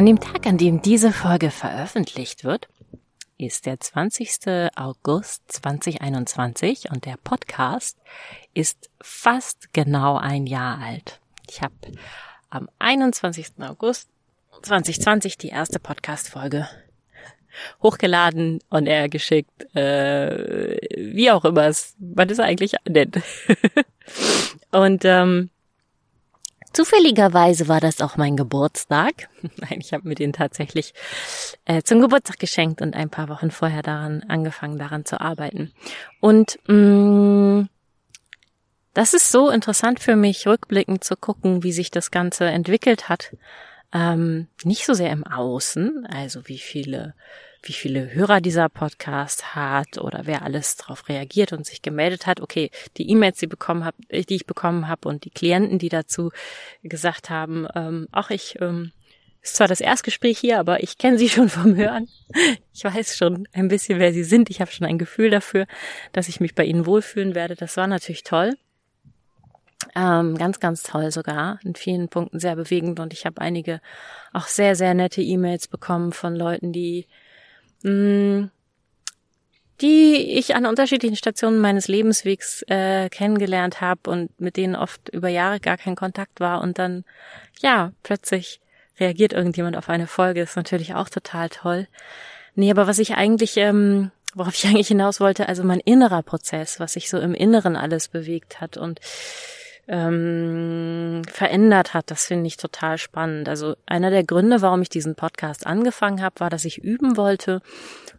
An dem Tag, an dem diese Folge veröffentlicht wird, ist der 20. August 2021 und der Podcast ist fast genau ein Jahr alt. Ich habe am 21. August 2020 die erste Podcast-Folge hochgeladen und er geschickt, äh, wie auch immer es, man ist eigentlich nennt. und ähm, Zufälligerweise war das auch mein Geburtstag. Nein, ich habe mir den tatsächlich äh, zum Geburtstag geschenkt und ein paar Wochen vorher daran angefangen, daran zu arbeiten. Und mh, mm, das ist so interessant für mich, rückblickend zu gucken, wie sich das Ganze entwickelt hat. Ähm, nicht so sehr im Außen, also wie viele wie viele Hörer dieser Podcast hat oder wer alles darauf reagiert und sich gemeldet hat. Okay, die E-Mails, die, bekommen hab, die ich bekommen habe und die Klienten, die dazu gesagt haben, ähm, auch ich ähm, ist zwar das Erstgespräch hier, aber ich kenne sie schon vom Hören. Ich weiß schon ein bisschen, wer sie sind. Ich habe schon ein Gefühl dafür, dass ich mich bei ihnen wohlfühlen werde. Das war natürlich toll. Ähm, ganz, ganz toll sogar. In vielen Punkten sehr bewegend. Und ich habe einige auch sehr, sehr nette E-Mails bekommen von Leuten, die Mm, die ich an unterschiedlichen Stationen meines Lebenswegs äh, kennengelernt habe und mit denen oft über Jahre gar kein Kontakt war und dann ja plötzlich reagiert irgendjemand auf eine Folge ist natürlich auch total toll. Nee, aber was ich eigentlich ähm, worauf ich eigentlich hinaus wollte, also mein innerer Prozess, was sich so im Inneren alles bewegt hat und ähm, verändert hat. Das finde ich total spannend. Also einer der Gründe, warum ich diesen Podcast angefangen habe, war, dass ich üben wollte,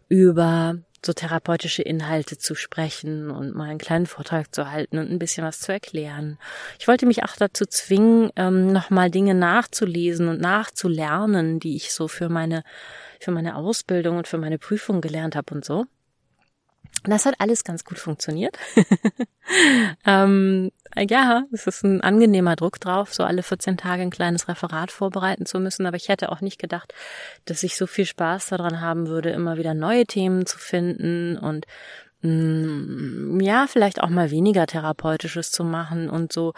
über so therapeutische Inhalte zu sprechen und mal einen kleinen Vortrag zu halten und ein bisschen was zu erklären. Ich wollte mich auch dazu zwingen, ähm, nochmal Dinge nachzulesen und nachzulernen, die ich so für meine, für meine Ausbildung und für meine Prüfung gelernt habe und so. Das hat alles ganz gut funktioniert. ähm, ja, es ist ein angenehmer Druck drauf, so alle 14 Tage ein kleines Referat vorbereiten zu müssen. Aber ich hätte auch nicht gedacht, dass ich so viel Spaß daran haben würde, immer wieder neue Themen zu finden und mh, mm, ja, vielleicht auch mal weniger therapeutisches zu machen und so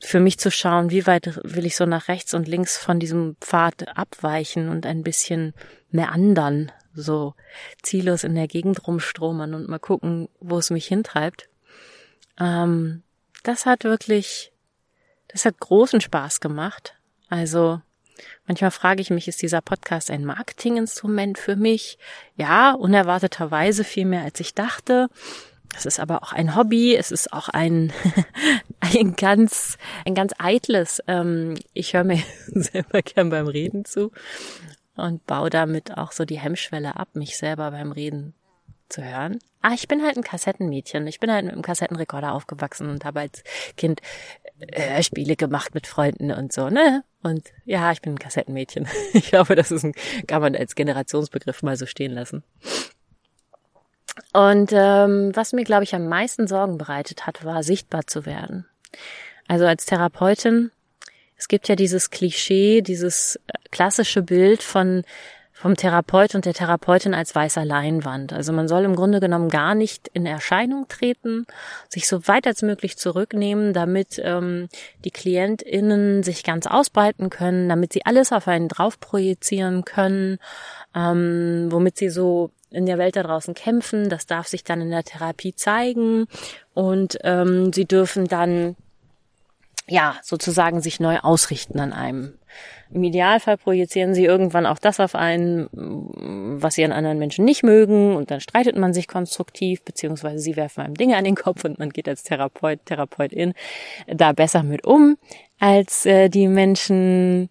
für mich zu schauen, wie weit will ich so nach rechts und links von diesem Pfad abweichen und ein bisschen mehr andern, so ziellos in der Gegend rumstromern und mal gucken, wo es mich hintreibt. Ähm, das hat wirklich, das hat großen Spaß gemacht. Also manchmal frage ich mich, ist dieser Podcast ein Marketinginstrument für mich? Ja, unerwarteterweise viel mehr als ich dachte. Es ist aber auch ein Hobby, es ist auch ein, ein ganz, ein ganz eitles. Ähm, ich höre mir selber gern beim Reden zu und baue damit auch so die Hemmschwelle ab, mich selber beim Reden zu hören. Ah, ich bin halt ein Kassettenmädchen. Ich bin halt mit einem Kassettenrekorder aufgewachsen und habe als Kind äh, Spiele gemacht mit Freunden und so, ne? Und ja, ich bin ein Kassettenmädchen. Ich glaube, das ist ein, kann man als Generationsbegriff mal so stehen lassen. Und ähm, was mir, glaube ich, am meisten Sorgen bereitet hat, war sichtbar zu werden. Also als Therapeutin es gibt ja dieses Klischee, dieses äh, klassische Bild von vom Therapeut und der Therapeutin als weißer Leinwand. Also man soll im Grunde genommen gar nicht in Erscheinung treten, sich so weit als möglich zurücknehmen, damit ähm, die KlientInnen sich ganz ausbreiten können, damit sie alles auf einen drauf projizieren können, ähm, womit sie so in der Welt da draußen kämpfen. Das darf sich dann in der Therapie zeigen und ähm, sie dürfen dann ja, sozusagen sich neu ausrichten an einem. Im Idealfall projizieren sie irgendwann auch das auf einen, was sie an anderen Menschen nicht mögen und dann streitet man sich konstruktiv, beziehungsweise sie werfen einem Dinge an den Kopf und man geht als Therapeut, Therapeutin da besser mit um, als äh, die Menschen,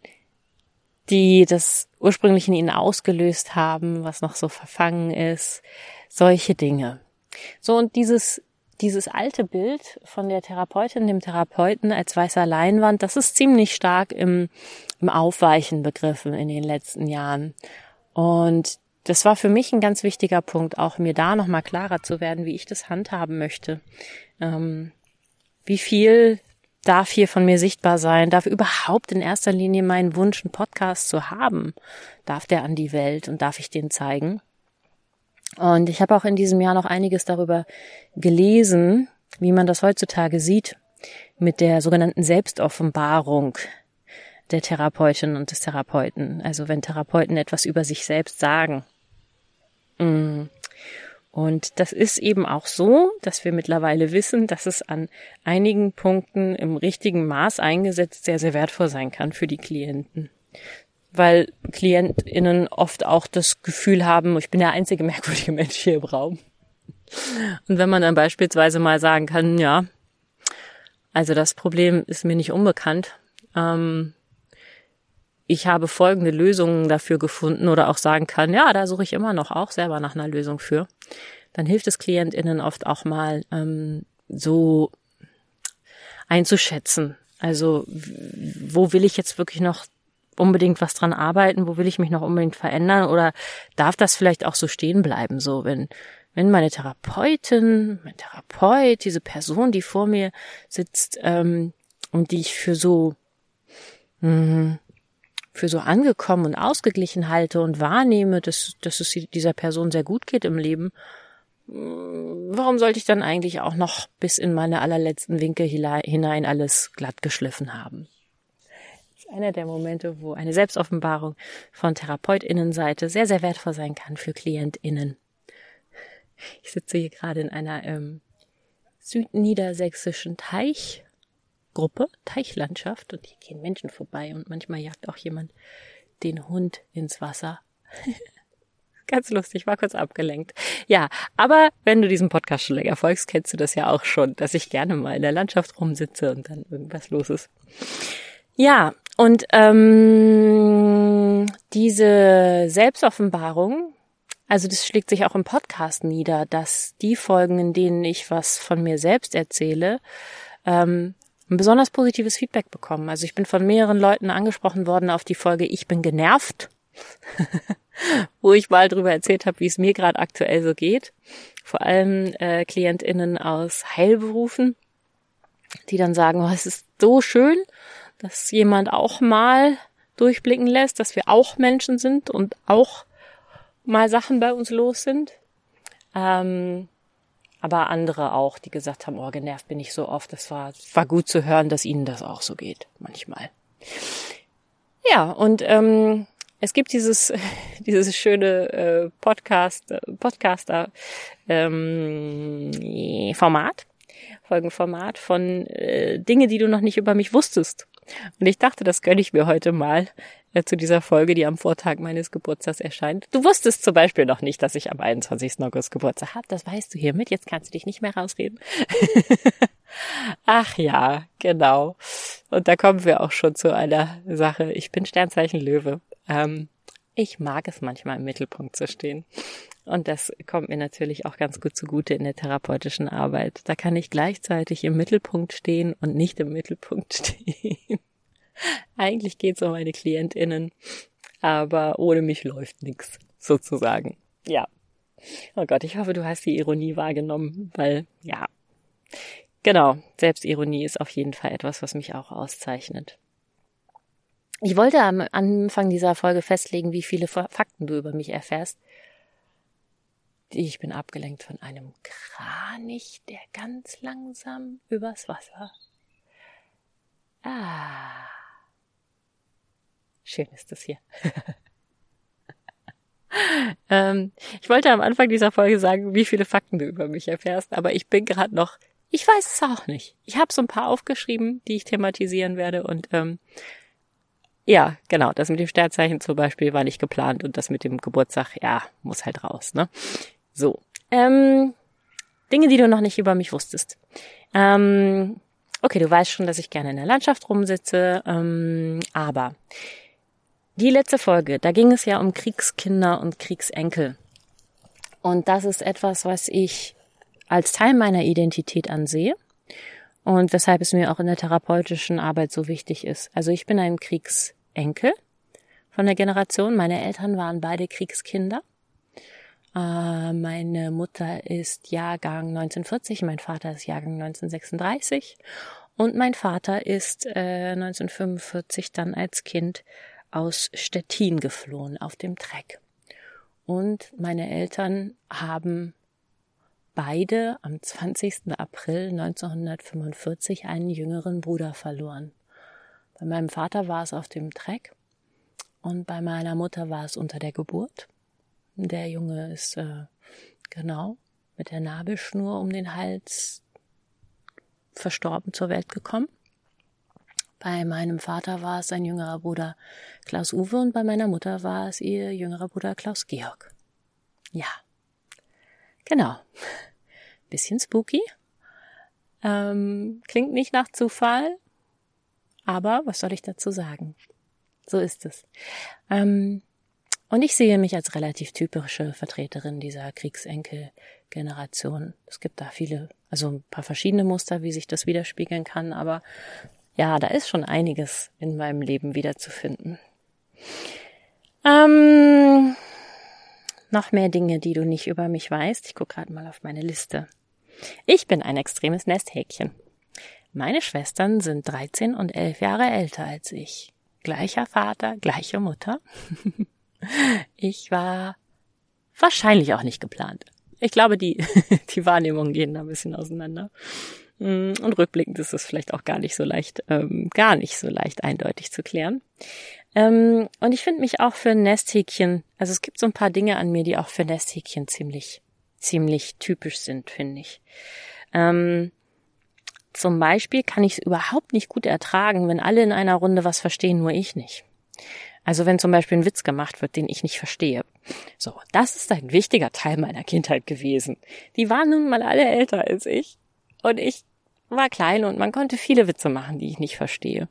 die das ursprünglich in ihnen ausgelöst haben, was noch so verfangen ist, solche Dinge. So, und dieses dieses alte Bild von der Therapeutin, dem Therapeuten als weißer Leinwand, das ist ziemlich stark im, im Aufweichen begriffen in den letzten Jahren. Und das war für mich ein ganz wichtiger Punkt, auch mir da nochmal klarer zu werden, wie ich das handhaben möchte. Ähm, wie viel darf hier von mir sichtbar sein? Darf überhaupt in erster Linie mein Wunsch, einen Podcast zu haben? Darf der an die Welt und darf ich den zeigen? Und ich habe auch in diesem Jahr noch einiges darüber gelesen, wie man das heutzutage sieht mit der sogenannten Selbstoffenbarung der Therapeutin und des Therapeuten. Also wenn Therapeuten etwas über sich selbst sagen. Mm. Und das ist eben auch so, dass wir mittlerweile wissen, dass es an einigen Punkten im richtigen Maß eingesetzt sehr, sehr wertvoll sein kann für die Klienten weil KlientInnen oft auch das Gefühl haben, ich bin der einzige merkwürdige Mensch hier im Raum. Und wenn man dann beispielsweise mal sagen kann, ja, also das Problem ist mir nicht unbekannt, ähm, ich habe folgende Lösungen dafür gefunden oder auch sagen kann, ja, da suche ich immer noch auch selber nach einer Lösung für, dann hilft es KlientInnen oft auch mal ähm, so einzuschätzen. Also wo will ich jetzt wirklich noch unbedingt was dran arbeiten, wo will ich mich noch unbedingt verändern oder darf das vielleicht auch so stehen bleiben, so wenn wenn meine Therapeutin, mein Therapeut, diese Person, die vor mir sitzt ähm, und die ich für so mh, für so angekommen und ausgeglichen halte und wahrnehme, dass, dass es dieser Person sehr gut geht im Leben, warum sollte ich dann eigentlich auch noch bis in meine allerletzten Winkel hinein alles glatt geschliffen haben? Einer der Momente, wo eine Selbstoffenbarung von TherapeutInnenseite sehr, sehr wertvoll sein kann für KlientInnen. Ich sitze hier gerade in einer ähm, südniedersächsischen Teichgruppe, Teichlandschaft und hier gehen Menschen vorbei und manchmal jagt auch jemand den Hund ins Wasser. Ganz lustig, war kurz abgelenkt. Ja, aber wenn du diesem Podcast schon länger folgst, kennst du das ja auch schon, dass ich gerne mal in der Landschaft rumsitze und dann irgendwas los ist. Ja, und ähm, diese Selbstoffenbarung, also das schlägt sich auch im Podcast nieder, dass die Folgen, in denen ich was von mir selbst erzähle, ähm, ein besonders positives Feedback bekommen. Also ich bin von mehreren Leuten angesprochen worden auf die Folge Ich bin genervt, wo ich mal drüber erzählt habe, wie es mir gerade aktuell so geht. Vor allem äh, KlientInnen aus Heilberufen, die dann sagen, oh, es ist so schön dass jemand auch mal durchblicken lässt, dass wir auch Menschen sind und auch mal Sachen bei uns los sind. Ähm, aber andere auch, die gesagt haben, oh, genervt bin ich so oft. Das war, war gut zu hören, dass ihnen das auch so geht, manchmal. Ja, und ähm, es gibt dieses, dieses schöne äh, Podcast, äh, Podcaster ähm, Format, Folgenformat von äh, Dinge, die du noch nicht über mich wusstest. Und ich dachte, das gönne ich mir heute mal äh, zu dieser Folge, die am Vortag meines Geburtstags erscheint. Du wusstest zum Beispiel noch nicht, dass ich am 21. August Geburtstag habe. Das weißt du hiermit. Jetzt kannst du dich nicht mehr rausreden. Ach ja, genau. Und da kommen wir auch schon zu einer Sache. Ich bin Sternzeichen Löwe. Ähm, ich mag es manchmal im Mittelpunkt zu stehen. Und das kommt mir natürlich auch ganz gut zugute in der therapeutischen Arbeit. Da kann ich gleichzeitig im Mittelpunkt stehen und nicht im Mittelpunkt stehen. Eigentlich geht es um meine KlientInnen, aber ohne mich läuft nichts, sozusagen. Ja. Oh Gott, ich hoffe, du hast die Ironie wahrgenommen, weil, ja. Genau, Selbstironie ist auf jeden Fall etwas, was mich auch auszeichnet. Ich wollte am Anfang dieser Folge festlegen, wie viele Fakten du über mich erfährst. Ich bin abgelenkt von einem Kranich, der ganz langsam übers Wasser. Ah. Schön ist es hier. ähm, ich wollte am Anfang dieser Folge sagen, wie viele Fakten du über mich erfährst, aber ich bin gerade noch, ich weiß es auch nicht. Ich habe so ein paar aufgeschrieben, die ich thematisieren werde und ähm, ja, genau, das mit dem Sternzeichen zum Beispiel war nicht geplant und das mit dem Geburtstag, ja, muss halt raus, ne? So. Ähm, Dinge, die du noch nicht über mich wusstest. Ähm, okay, du weißt schon, dass ich gerne in der Landschaft rumsitze, ähm, aber die letzte Folge, da ging es ja um Kriegskinder und Kriegsenkel. Und das ist etwas, was ich als Teil meiner Identität ansehe und weshalb es mir auch in der therapeutischen Arbeit so wichtig ist. Also ich bin ein Kriegsenkel von der Generation. Meine Eltern waren beide Kriegskinder. Äh, meine Mutter ist Jahrgang 1940, mein Vater ist Jahrgang 1936 und mein Vater ist äh, 1945 dann als Kind aus Stettin geflohen auf dem Treck. Und meine Eltern haben beide am 20. April 1945 einen jüngeren Bruder verloren. Bei meinem Vater war es auf dem Treck und bei meiner Mutter war es unter der Geburt. Der Junge ist äh, genau mit der Nabelschnur um den Hals verstorben zur Welt gekommen. Bei meinem Vater war es sein jüngerer Bruder Klaus Uwe und bei meiner Mutter war es ihr jüngerer Bruder Klaus Georg. Ja, genau. Bisschen spooky. Ähm, klingt nicht nach Zufall, aber was soll ich dazu sagen? So ist es. Ähm, und ich sehe mich als relativ typische Vertreterin dieser Kriegsenkel-Generation. Es gibt da viele, also ein paar verschiedene Muster, wie sich das widerspiegeln kann, aber ja, da ist schon einiges in meinem Leben wiederzufinden. Ähm, noch mehr Dinge, die du nicht über mich weißt. Ich gucke gerade mal auf meine Liste. Ich bin ein extremes Nesthäkchen. Meine Schwestern sind 13 und 11 Jahre älter als ich. Gleicher Vater, gleiche Mutter. Ich war wahrscheinlich auch nicht geplant. Ich glaube, die, die Wahrnehmungen gehen da ein bisschen auseinander. Mm, und rückblickend ist es vielleicht auch gar nicht so leicht, ähm, gar nicht so leicht eindeutig zu klären. Ähm, und ich finde mich auch für Nesthäkchen, also es gibt so ein paar Dinge an mir, die auch für Nesthäkchen ziemlich, ziemlich typisch sind, finde ich. Ähm, zum Beispiel kann ich es überhaupt nicht gut ertragen, wenn alle in einer Runde was verstehen, nur ich nicht. Also wenn zum Beispiel ein Witz gemacht wird, den ich nicht verstehe. So, das ist ein wichtiger Teil meiner Kindheit gewesen. Die waren nun mal alle älter als ich. Und ich war klein und man konnte viele Witze machen, die ich nicht verstehe.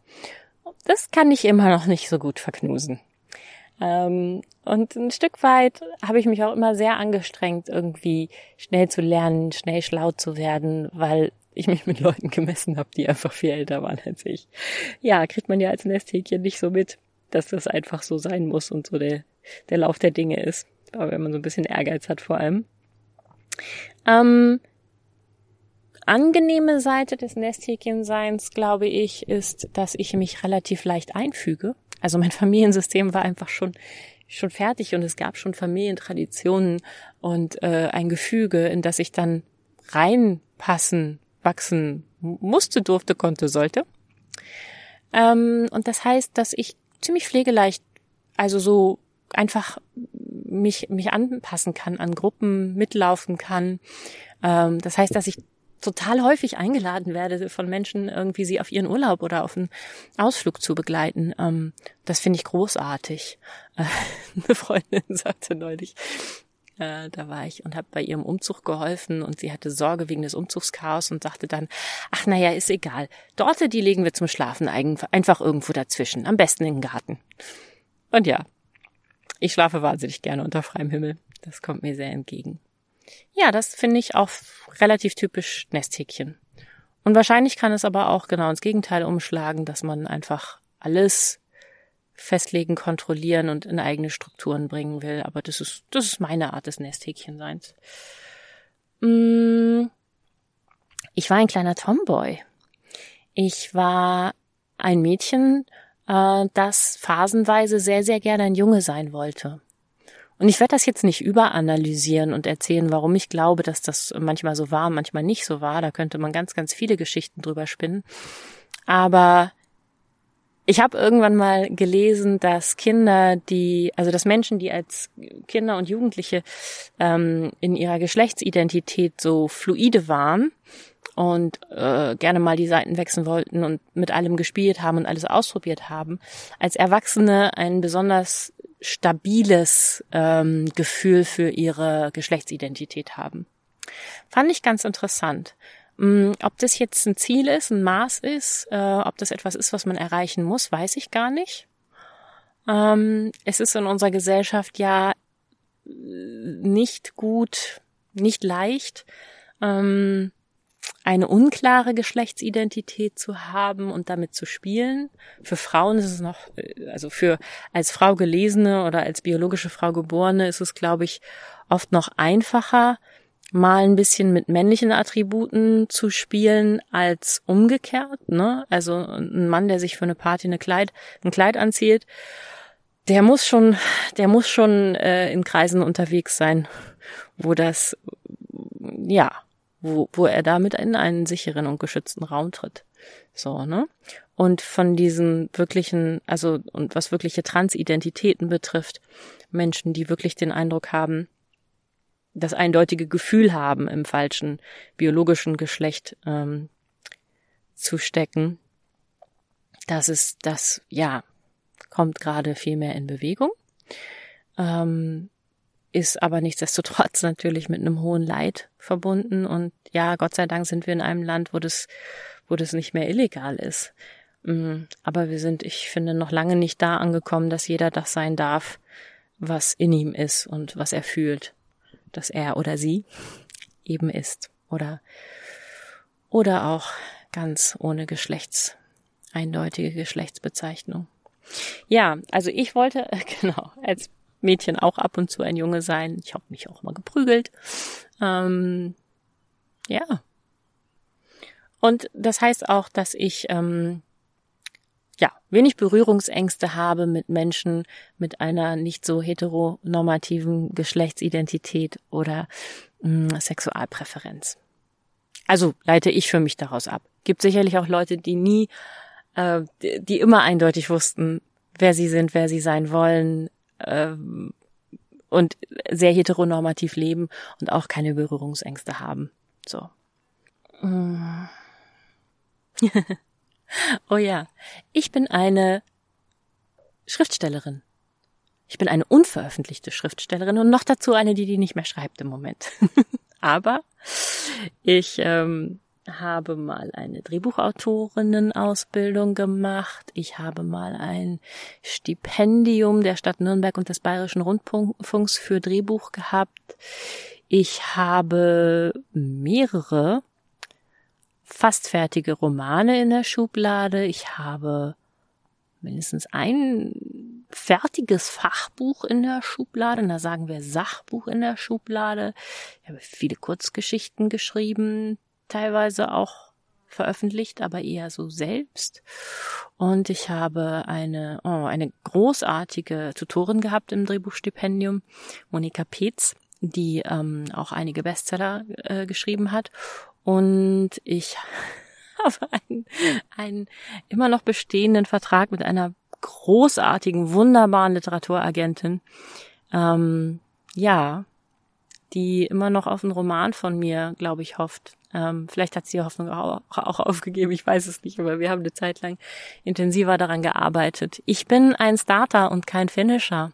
Das kann ich immer noch nicht so gut verknusen. Ähm, und ein Stück weit habe ich mich auch immer sehr angestrengt, irgendwie schnell zu lernen, schnell schlau zu werden, weil ich mich mit Leuten gemessen habe, die einfach viel älter waren als ich. Ja, kriegt man ja als Nesthäkchen nicht so mit dass das einfach so sein muss und so der, der Lauf der Dinge ist. Aber wenn man so ein bisschen Ehrgeiz hat vor allem. Ähm, angenehme Seite des Nesthäkchenseins, glaube ich, ist, dass ich mich relativ leicht einfüge. Also mein Familiensystem war einfach schon schon fertig und es gab schon Familientraditionen und äh, ein Gefüge, in das ich dann reinpassen, wachsen musste, durfte, konnte, sollte. Ähm, und das heißt, dass ich ziemlich pflegeleicht, also so einfach mich, mich anpassen kann an Gruppen, mitlaufen kann. Ähm, das heißt, dass ich total häufig eingeladen werde von Menschen, irgendwie sie auf ihren Urlaub oder auf einen Ausflug zu begleiten. Ähm, das finde ich großartig. Äh, eine Freundin sagte neulich, äh, da war ich und habe bei ihrem Umzug geholfen und sie hatte Sorge wegen des Umzugschaos und sagte dann, ach naja, ist egal. Dorte, die legen wir zum Schlafen einfach irgendwo dazwischen, am besten im Garten. Und ja, ich schlafe wahnsinnig gerne unter freiem Himmel. Das kommt mir sehr entgegen. Ja, das finde ich auch relativ typisch Nesthäkchen. Und wahrscheinlich kann es aber auch genau ins Gegenteil umschlagen, dass man einfach alles festlegen, kontrollieren und in eigene Strukturen bringen will. Aber das ist, das ist meine Art des Nesthäkchenseins. Mm, ich war ein kleiner Tomboy. Ich war ein Mädchen, äh, das phasenweise sehr, sehr gerne ein Junge sein wollte. Und ich werde das jetzt nicht überanalysieren und erzählen, warum ich glaube, dass das manchmal so war, manchmal nicht so war. Da könnte man ganz, ganz viele Geschichten drüber spinnen. Aber ich habe irgendwann mal gelesen, dass Kinder, die, also dass Menschen, die als Kinder und Jugendliche ähm, in ihrer Geschlechtsidentität so fluide waren und äh, gerne mal die Seiten wechseln wollten und mit allem gespielt haben und alles ausprobiert haben, als Erwachsene ein besonders stabiles ähm, Gefühl für ihre Geschlechtsidentität haben. Fand ich ganz interessant. Mm, ob das jetzt ein Ziel ist, ein Maß ist, äh, ob das etwas ist, was man erreichen muss, weiß ich gar nicht. Ähm, es ist in unserer Gesellschaft ja nicht gut, nicht leicht, ähm, eine unklare Geschlechtsidentität zu haben und damit zu spielen. Für Frauen ist es noch, äh, also für als Frau gelesene oder als biologische Frau geborene ist es, glaube ich, oft noch einfacher, mal ein bisschen mit männlichen Attributen zu spielen als umgekehrt. Ne? Also ein Mann, der sich für eine Party eine Kleid, ein Kleid anzieht, der muss schon, der muss schon äh, in Kreisen unterwegs sein, wo das, ja, wo, wo er damit in einen sicheren und geschützten Raum tritt. So, ne? Und von diesen wirklichen, also, und was wirkliche Transidentitäten betrifft, Menschen, die wirklich den Eindruck haben, das eindeutige Gefühl haben, im falschen biologischen Geschlecht ähm, zu stecken, das ist das, ja, kommt gerade viel mehr in Bewegung. Ähm, ist aber nichtsdestotrotz natürlich mit einem hohen Leid verbunden. Und ja, Gott sei Dank sind wir in einem Land, wo das, wo das nicht mehr illegal ist. Mm, aber wir sind, ich finde, noch lange nicht da angekommen, dass jeder das sein darf, was in ihm ist und was er fühlt, dass er oder sie eben ist. Oder, oder auch ganz ohne Geschlechts, eindeutige Geschlechtsbezeichnung. Ja, also ich wollte, genau, als Mädchen auch ab und zu ein Junge sein. Ich habe mich auch mal geprügelt. Ähm, ja. Und das heißt auch, dass ich ähm, ja wenig Berührungsängste habe mit Menschen mit einer nicht so heteronormativen Geschlechtsidentität oder mh, mm, Sexualpräferenz. Also leite ich für mich daraus ab. Gibt sicherlich auch Leute, die nie, äh, die immer eindeutig wussten, wer sie sind, wer sie sein wollen, äh, und sehr heteronormativ leben und auch keine Berührungsängste haben. So. oh ja, ich bin eine Schriftstellerin. Ich bin eine unveröffentlichte Schriftstellerin und noch dazu eine, die die nicht mehr schreibt im Moment. Aber ich ähm, habe mal eine Drehbuchautorinnenausbildung gemacht. Ich habe mal ein Stipendium der Stadt Nürnberg und des Bayerischen Rundfunks für Drehbuch gehabt. Ich habe mehrere fast fertige Romane in der Schublade. Ich habe mindestens ein fertiges Fachbuch in der Schublade. Da sagen wir Sachbuch in der Schublade. Ich habe viele Kurzgeschichten geschrieben, teilweise auch veröffentlicht, aber eher so selbst. Und ich habe eine, oh, eine großartige Tutorin gehabt im Drehbuchstipendium, Monika Petz, die ähm, auch einige Bestseller äh, geschrieben hat. Und ich habe einen, einen immer noch bestehenden Vertrag mit einer großartigen, wunderbaren Literaturagentin. Ähm, ja, die immer noch auf einen Roman von mir, glaube ich, hofft. Ähm, vielleicht hat sie Hoffnung auch, auch aufgegeben, ich weiß es nicht, aber wir haben eine Zeit lang intensiver daran gearbeitet. Ich bin ein Starter und kein Finisher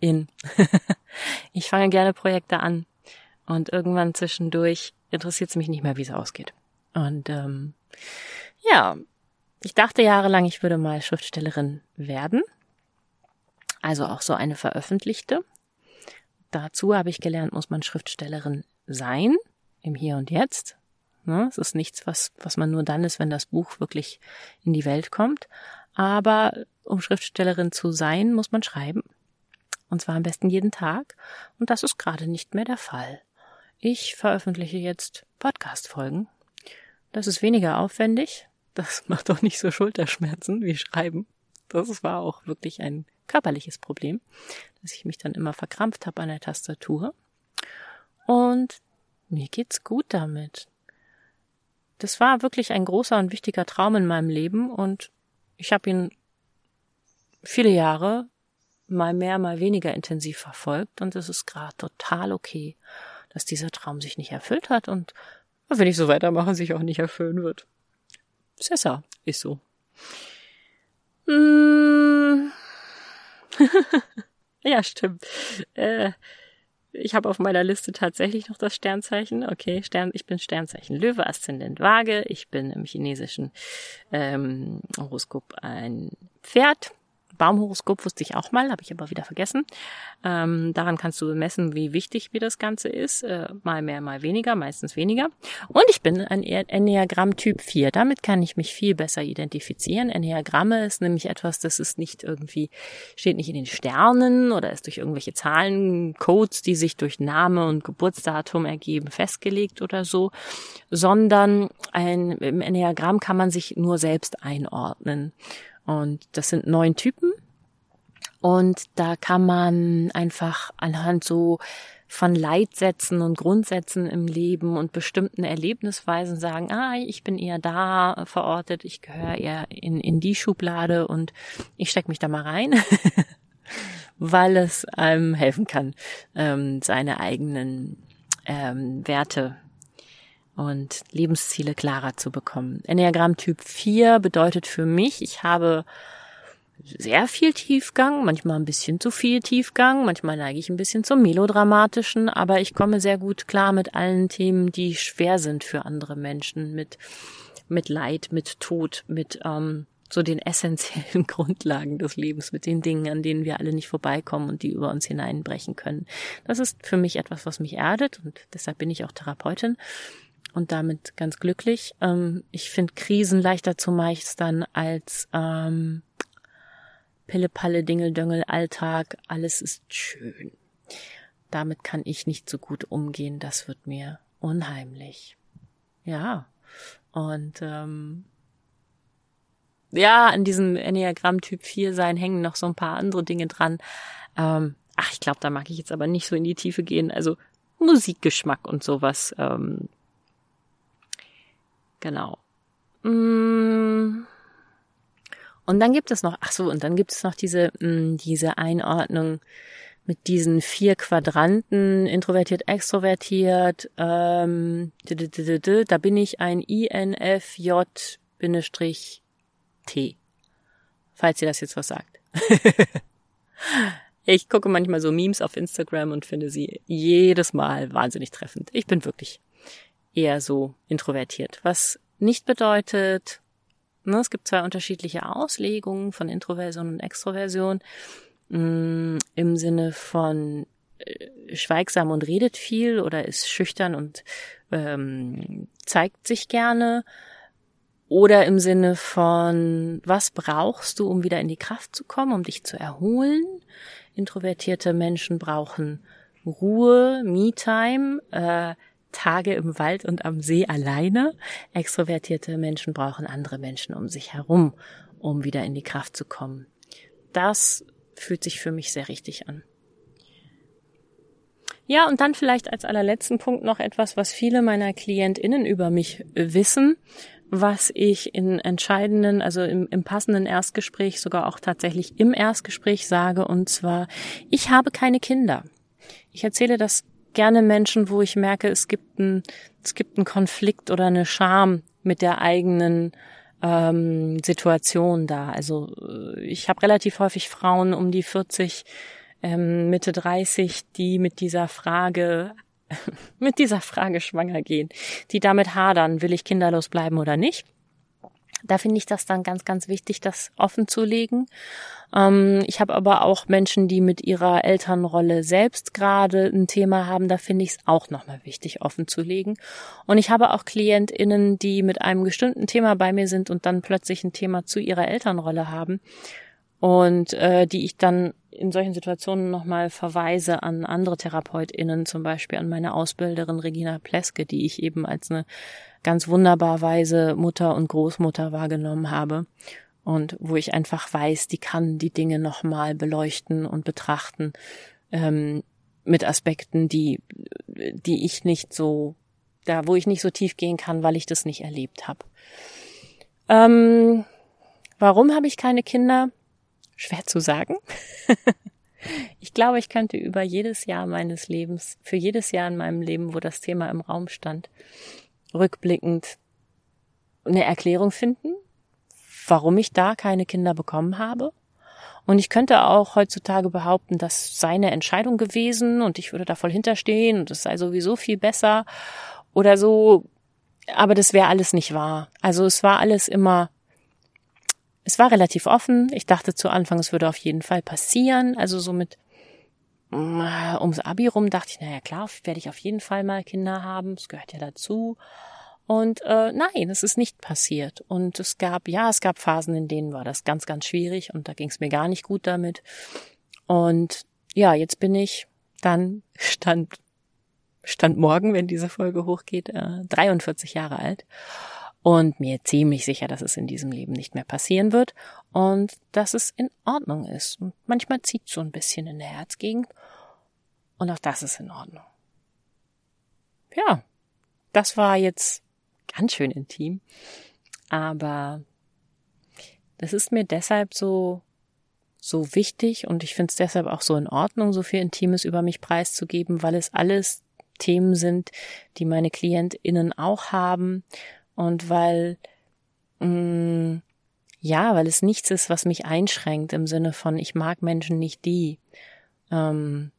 in. ich fange gerne Projekte an und irgendwann zwischendurch interessiert es mich nicht mehr, wie es ausgeht. Und ähm, ja, ich dachte jahrelang, ich würde mal Schriftstellerin werden. Also auch so eine veröffentlichte. Dazu habe ich gelernt, muss man Schriftstellerin sein, im Hier und Jetzt. Ne? Es ist nichts, was, was man nur dann ist, wenn das Buch wirklich in die Welt kommt. Aber um Schriftstellerin zu sein, muss man schreiben. Und zwar am besten jeden Tag. Und das ist gerade nicht mehr der Fall. Ich veröffentliche jetzt Podcast-Folgen. Das ist weniger aufwendig. Das macht auch nicht so Schulterschmerzen wie Schreiben. Das war auch wirklich ein körperliches Problem, dass ich mich dann immer verkrampft habe an der Tastatur. Und mir geht's gut damit. Das war wirklich ein großer und wichtiger Traum in meinem Leben und ich habe ihn viele Jahre mal mehr, mal weniger intensiv verfolgt und es ist gerade total okay, dass dieser Traum sich nicht erfüllt hat und wenn ich so weitermache, sich auch nicht erfüllen wird. Sessa ist so. Hm. ja, stimmt. Äh, ich habe auf meiner Liste tatsächlich noch das Sternzeichen. Okay, Stern, ich bin Sternzeichen Löwe, Aszendent Waage. Ich bin im chinesischen ähm, Horoskop ein Pferd, Baumhoroskop wusste ich auch mal, habe ich aber wieder vergessen. Ähm, daran kannst du messen, wie wichtig wie das Ganze ist. Äh, mal mehr, mal weniger, meistens weniger. Und ich bin ein Enneagramm Typ 4. Damit kann ich mich viel besser identifizieren. Enneagramme ist nämlich etwas, das ist nicht irgendwie, steht nicht in den Sternen oder ist durch irgendwelche Zahlencodes, die sich durch Name und Geburtsdatum ergeben, festgelegt oder so, sondern ein, im Enneagramm kann man sich nur selbst einordnen. Und das sind neun Typen. Und da kann man einfach anhand so von Leitsätzen und Grundsätzen im Leben und bestimmten Erlebnisweisen sagen, ah, ich bin eher da verortet, ich gehöre eher in, in die Schublade und ich stecke mich da mal rein, weil es einem helfen kann, ähm, seine eigenen ähm, Werte und Lebensziele klarer zu bekommen. Enneagramm Typ 4 bedeutet für mich, ich habe sehr viel Tiefgang, manchmal ein bisschen zu viel Tiefgang, manchmal neige ich ein bisschen zum melodramatischen, aber ich komme sehr gut klar mit allen Themen, die schwer sind für andere Menschen, mit mit Leid, mit Tod, mit ähm, so den essentiellen Grundlagen des Lebens, mit den Dingen, an denen wir alle nicht vorbeikommen und die über uns hineinbrechen können. Das ist für mich etwas, was mich erdet und deshalb bin ich auch Therapeutin und damit ganz glücklich. Ähm, ich finde Krisen leichter zu meistern als ähm, Pille, Palle, Dingel, Döngel, Alltag. Alles ist schön. Damit kann ich nicht so gut umgehen. Das wird mir unheimlich. Ja. Und ähm, ja, an diesem Enneagramm Typ 4 sein hängen noch so ein paar andere Dinge dran. Ähm, ach, ich glaube, da mag ich jetzt aber nicht so in die Tiefe gehen. Also Musikgeschmack und sowas ähm, Genau. Mm. Und dann gibt es noch, ach so, und dann gibt es noch diese, mm, diese Einordnung mit diesen vier Quadranten, introvertiert, extrovertiert, ähm, da bin ich ein INFJ-T. Falls ihr das jetzt was sagt. ich gucke manchmal so Memes auf Instagram und finde sie jedes Mal wahnsinnig treffend. Ich bin wirklich eher so introvertiert. Was nicht bedeutet, ne, es gibt zwei unterschiedliche Auslegungen von Introversion und Extroversion mh, mm, im Sinne von äh, schweigsam und redet viel oder ist schüchtern und ähm, zeigt sich gerne oder im Sinne von was brauchst du, um wieder in die Kraft zu kommen, um dich zu erholen. Introvertierte Menschen brauchen Ruhe, Me-Time, äh, Tage im Wald und am See alleine. Extrovertierte Menschen brauchen andere Menschen um sich herum, um wieder in die Kraft zu kommen. Das fühlt sich für mich sehr richtig an. Ja, und dann vielleicht als allerletzten Punkt noch etwas, was viele meiner KlientInnen über mich wissen, was ich in entscheidenden, also im, im passenden Erstgespräch, sogar auch tatsächlich im Erstgespräch sage, und zwar, ich habe keine Kinder. Ich erzähle das gerne Menschen, wo ich merke, es gibt ein, es gibt einen Konflikt oder eine Scham mit der eigenen ähm, Situation da. Also äh, ich habe relativ häufig Frauen um die 40, ähm, Mitte 30, die mit dieser Frage mit dieser Frage schwanger gehen, die damit hadern, will ich kinderlos bleiben oder nicht. Da finde ich das dann ganz, ganz wichtig, das offen zu legen. Ähm, ich habe aber auch Menschen, die mit ihrer Elternrolle selbst gerade ein Thema haben. Da finde ich es auch nochmal wichtig, offen zu legen. Und ich habe auch KlientInnen, die mit einem bestimmten Thema bei mir sind und dann plötzlich ein Thema zu ihrer Elternrolle haben. Und äh, die ich dann in solchen Situationen nochmal verweise an andere TherapeutInnen, zum Beispiel an meine Ausbilderin Regina Pleske, die ich eben als eine ganz wunderbar weise Mutter und Großmutter wahrgenommen habe und wo ich einfach weiß, die kann die Dinge nochmal beleuchten und betrachten ähm, mit Aspekten, die, die ich nicht so, da wo ich nicht so tief gehen kann, weil ich das nicht erlebt habe. Ähm, warum habe ich keine Kinder? Schwer zu sagen. ich glaube, ich könnte über jedes Jahr meines Lebens, für jedes Jahr in meinem Leben, wo das Thema im Raum stand, rückblickend eine Erklärung finden, warum ich da keine Kinder bekommen habe. Und ich könnte auch heutzutage behaupten, das sei eine Entscheidung gewesen und ich würde da voll hinterstehen und es sei sowieso viel besser oder so. Aber das wäre alles nicht wahr. Also es war alles immer, es war relativ offen. Ich dachte zu Anfang, es würde auf jeden Fall passieren. Also so mit äh, ums Abi rum dachte ich, naja klar, werde ich auf jeden Fall mal Kinder haben. Das gehört ja dazu. Und äh, nein, es ist nicht passiert. Und es gab, ja, es gab Phasen, in denen war das ganz, ganz schwierig und da ging es mir gar nicht gut damit. Und ja, jetzt bin ich dann stand stand morgen, wenn diese Folge hochgeht, äh, 43 Jahre alt und mir ziemlich sicher, dass es in diesem Leben nicht mehr passieren wird und dass es in Ordnung ist. Und manchmal zieht so ein bisschen in der Herzgegend und auch das ist in Ordnung. Ja, das war jetzt ganz schön intim, aber das ist mir deshalb so so wichtig und ich finde es deshalb auch so in Ordnung, so viel Intimes über mich preiszugeben, weil es alles Themen sind, die meine KlientInnen auch haben und weil, mh, mm, ja, weil es nichts ist, was mich einschränkt im Sinne von, ich mag Menschen nicht, die ähm,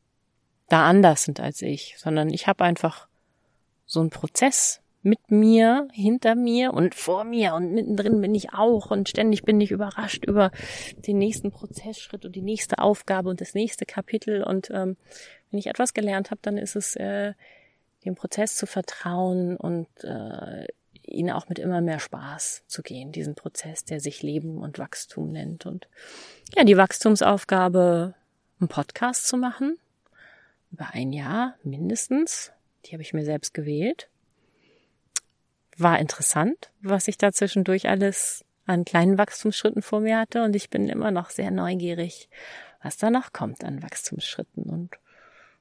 da anders sind als ich, sondern ich habe einfach so einen Prozess mit mir, hinter mir und vor mir und mittendrin bin ich auch und ständig bin ich überrascht über den nächsten Prozessschritt und die nächste Aufgabe und das nächste Kapitel. Und ähm, wenn ich etwas gelernt habe, dann ist es äh, dem Prozess zu vertrauen und äh, ihn auch mit immer mehr Spaß zu gehen, diesen Prozess, der sich Leben und Wachstum nennt. Und ja, die Wachstumsaufgabe, einen Podcast zu machen. Über ein Jahr mindestens, die habe ich mir selbst gewählt. War interessant, was ich da zwischendurch alles an kleinen Wachstumsschritten vor mir hatte. Und ich bin immer noch sehr neugierig, was da noch kommt an Wachstumsschritten. Und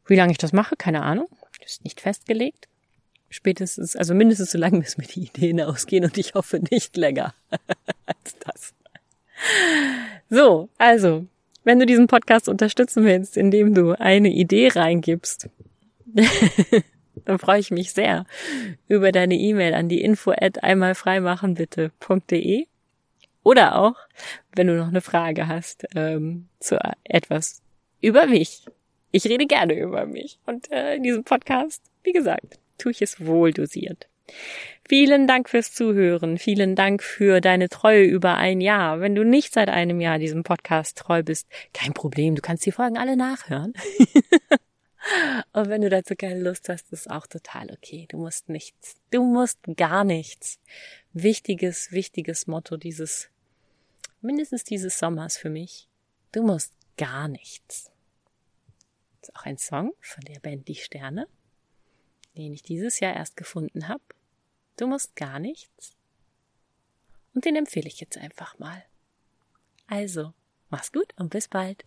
wie lange ich das mache, keine Ahnung, ist nicht festgelegt. Spätestens, also mindestens so lange, bis mir die Ideen ausgehen und ich hoffe nicht länger als das. So, also, wenn du diesen Podcast unterstützen willst, indem du eine Idee reingibst, dann freue ich mich sehr über deine E-Mail an die info at einmalfreimachenbitte.de oder auch, wenn du noch eine Frage hast ähm, zu etwas über mich. Ich rede gerne über mich und äh, in diesem Podcast, wie gesagt, tue ich es wohl dosiert. Vielen Dank fürs Zuhören. Vielen Dank für deine Treue über ein Jahr. Wenn du nicht seit einem Jahr diesem Podcast treu bist, kein Problem. Du kannst die Folgen alle nachhören. Und wenn du dazu keine Lust hast, ist auch total okay. Du musst nichts. Du musst gar nichts. Wichtiges, wichtiges Motto dieses, mindestens dieses Sommers für mich. Du musst gar nichts. Das ist auch ein Song von der Band Die Sterne, den ich dieses Jahr erst gefunden habe. Du musst gar nichts. Und den empfehle ich jetzt einfach mal. Also, mach's gut und bis bald.